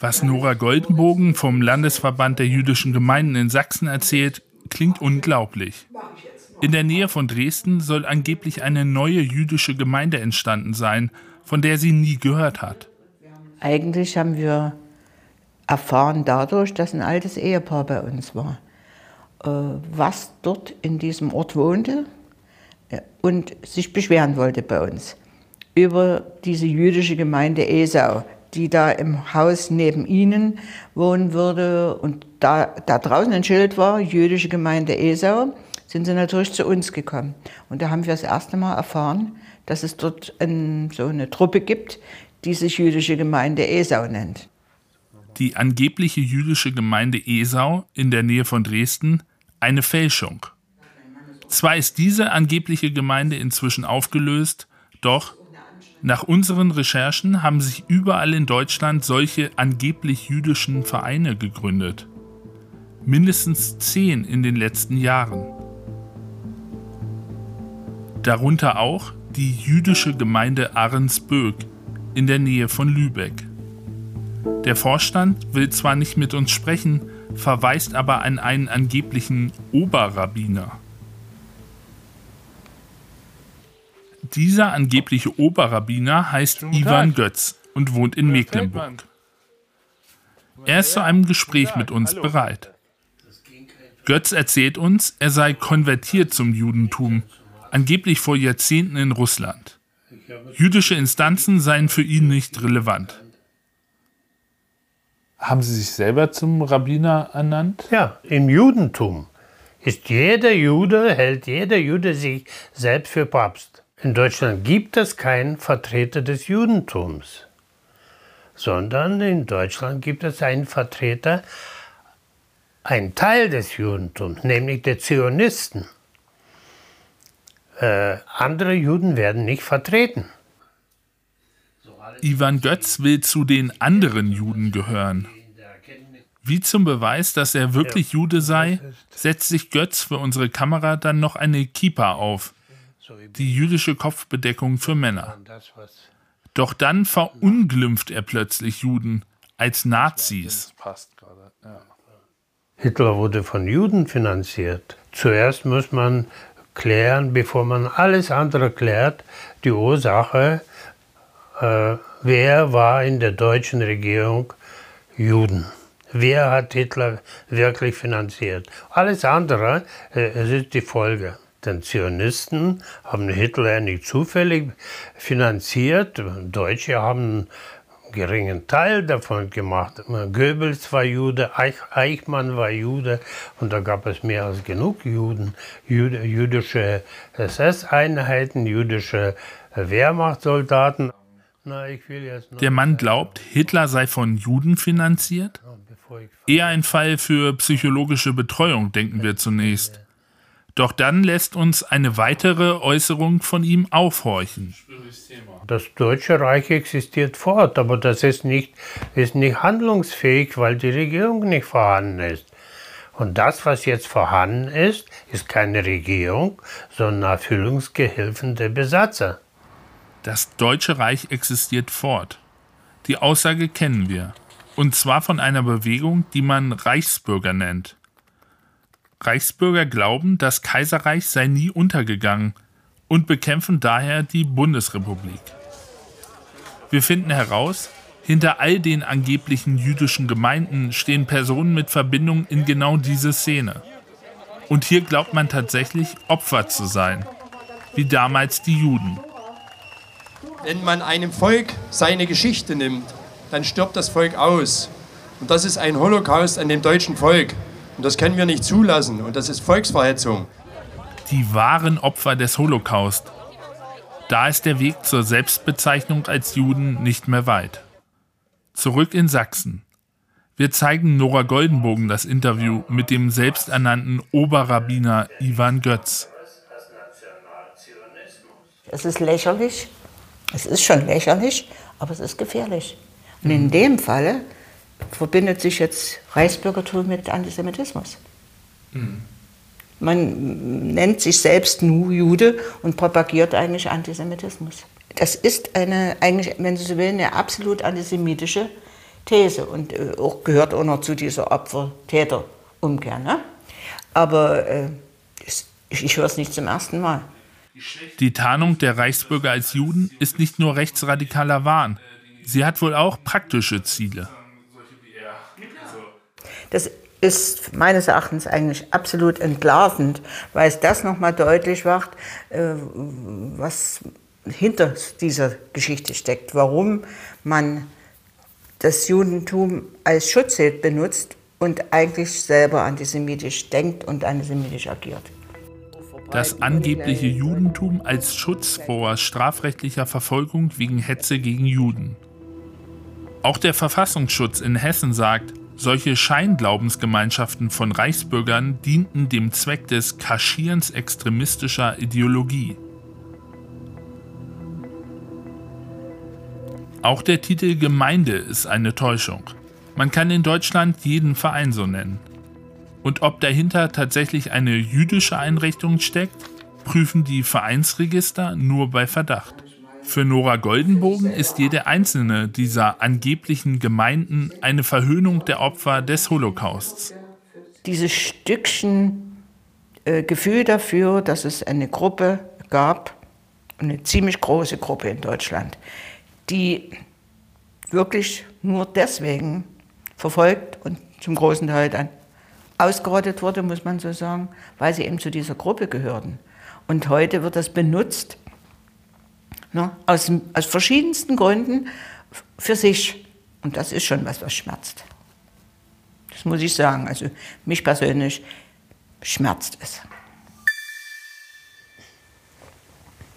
Was Nora Goldenbogen vom Landesverband der jüdischen Gemeinden in Sachsen erzählt, klingt unglaublich. In der Nähe von Dresden soll angeblich eine neue jüdische Gemeinde entstanden sein, von der sie nie gehört hat. Eigentlich haben wir erfahren dadurch, dass ein altes Ehepaar bei uns war, äh, was dort in diesem Ort wohnte äh, und sich beschweren wollte bei uns über diese jüdische Gemeinde Esau, die da im Haus neben ihnen wohnen würde. Und da, da draußen ein Schild war, jüdische Gemeinde Esau, sind sie natürlich zu uns gekommen. Und da haben wir das erste Mal erfahren, dass es dort ein, so eine Truppe gibt, die sich jüdische Gemeinde Esau nennt. Die angebliche jüdische Gemeinde Esau in der Nähe von Dresden eine Fälschung. Zwar ist diese angebliche Gemeinde inzwischen aufgelöst, doch nach unseren Recherchen haben sich überall in Deutschland solche angeblich jüdischen Vereine gegründet. Mindestens zehn in den letzten Jahren. Darunter auch die jüdische Gemeinde Ahrensböck in der Nähe von Lübeck. Der Vorstand will zwar nicht mit uns sprechen, verweist aber an einen angeblichen Oberrabbiner. Dieser angebliche Oberrabbiner heißt Ivan Götz und wohnt in Mecklenburg. Er ist zu einem Gespräch mit uns bereit. Götz erzählt uns, er sei konvertiert zum Judentum, angeblich vor Jahrzehnten in Russland. Jüdische Instanzen seien für ihn nicht relevant. Haben Sie sich selber zum Rabbiner ernannt? Ja, im Judentum ist jeder Jude, hält jeder Jude sich selbst für Papst. In Deutschland gibt es keinen Vertreter des Judentums, sondern in Deutschland gibt es einen Vertreter, einen Teil des Judentums, nämlich der Zionisten. Äh, andere Juden werden nicht vertreten. Ivan Götz will zu den anderen Juden gehören. Wie zum Beweis, dass er wirklich Jude sei, setzt sich Götz für unsere Kamera dann noch eine Kippa auf, die jüdische Kopfbedeckung für Männer. Doch dann verunglimpft er plötzlich Juden als Nazis. Hitler wurde von Juden finanziert. Zuerst muss man klären, bevor man alles andere klärt, die Ursache, äh, wer war in der deutschen Regierung Juden. Wer hat Hitler wirklich finanziert? Alles andere, äh, ist die Folge. Denn Zionisten haben Hitler nicht zufällig finanziert. Deutsche haben einen geringen Teil davon gemacht. Goebbels war Jude, Eichmann war Jude und da gab es mehr als genug Juden, jüdische SS-Einheiten, jüdische Wehrmachtssoldaten. Der Mann glaubt, Hitler sei von Juden finanziert? Eher ein Fall für psychologische Betreuung, denken wir zunächst. Doch dann lässt uns eine weitere Äußerung von ihm aufhorchen. Das Deutsche Reich existiert fort, aber das ist nicht, ist nicht handlungsfähig, weil die Regierung nicht vorhanden ist. Und das, was jetzt vorhanden ist, ist keine Regierung, sondern Erfüllungsgehilfen der Besatzer. Das Deutsche Reich existiert fort. Die Aussage kennen wir. Und zwar von einer Bewegung, die man Reichsbürger nennt. Reichsbürger glauben, das Kaiserreich sei nie untergegangen und bekämpfen daher die Bundesrepublik. Wir finden heraus, hinter all den angeblichen jüdischen Gemeinden stehen Personen mit Verbindung in genau diese Szene. Und hier glaubt man tatsächlich Opfer zu sein, wie damals die Juden. Wenn man einem Volk seine Geschichte nimmt, dann stirbt das Volk aus. Und das ist ein Holocaust an dem deutschen Volk. Und das können wir nicht zulassen. Und das ist Volksverhetzung. Die wahren Opfer des Holocaust. Da ist der Weg zur Selbstbezeichnung als Juden nicht mehr weit. Zurück in Sachsen. Wir zeigen Nora Goldenbogen das Interview mit dem selbsternannten Oberrabbiner Ivan Götz. Es ist lächerlich. Es ist schon lächerlich, aber es ist gefährlich. Und in dem Falle verbindet sich jetzt Reichsbürgertum mit Antisemitismus. Mhm. Man nennt sich selbst nur Jude und propagiert eigentlich Antisemitismus. Das ist eine, eigentlich, wenn Sie so wollen, eine absolut antisemitische These und äh, auch gehört auch noch zu dieser Opfer-Täter-Umkehr. Ne? Aber äh, ich, ich höre es nicht zum ersten Mal. Die Tarnung der Reichsbürger als Juden ist nicht nur rechtsradikaler Wahn. Sie hat wohl auch praktische Ziele. Das ist meines Erachtens eigentlich absolut entlarvend, weil es das nochmal deutlich macht, äh, was hinter dieser Geschichte steckt, warum man das Judentum als Schutzschild benutzt und eigentlich selber antisemitisch denkt und antisemitisch agiert. Das angebliche Judentum als Schutz vor strafrechtlicher Verfolgung wegen Hetze gegen Juden. Auch der Verfassungsschutz in Hessen sagt, solche Scheinglaubensgemeinschaften von Reichsbürgern dienten dem Zweck des Kaschierens extremistischer Ideologie. Auch der Titel Gemeinde ist eine Täuschung. Man kann in Deutschland jeden Verein so nennen. Und ob dahinter tatsächlich eine jüdische Einrichtung steckt, prüfen die Vereinsregister nur bei Verdacht. Für Nora Goldenbogen ist jede einzelne dieser angeblichen Gemeinden eine Verhöhnung der Opfer des Holocausts. Dieses Stückchen äh, Gefühl dafür, dass es eine Gruppe gab, eine ziemlich große Gruppe in Deutschland, die wirklich nur deswegen verfolgt und zum großen Teil dann ausgerottet wurde, muss man so sagen, weil sie eben zu dieser Gruppe gehörten. Und heute wird das benutzt, ne, aus, aus verschiedensten Gründen für sich. Und das ist schon was, was schmerzt. Das muss ich sagen. Also mich persönlich schmerzt es.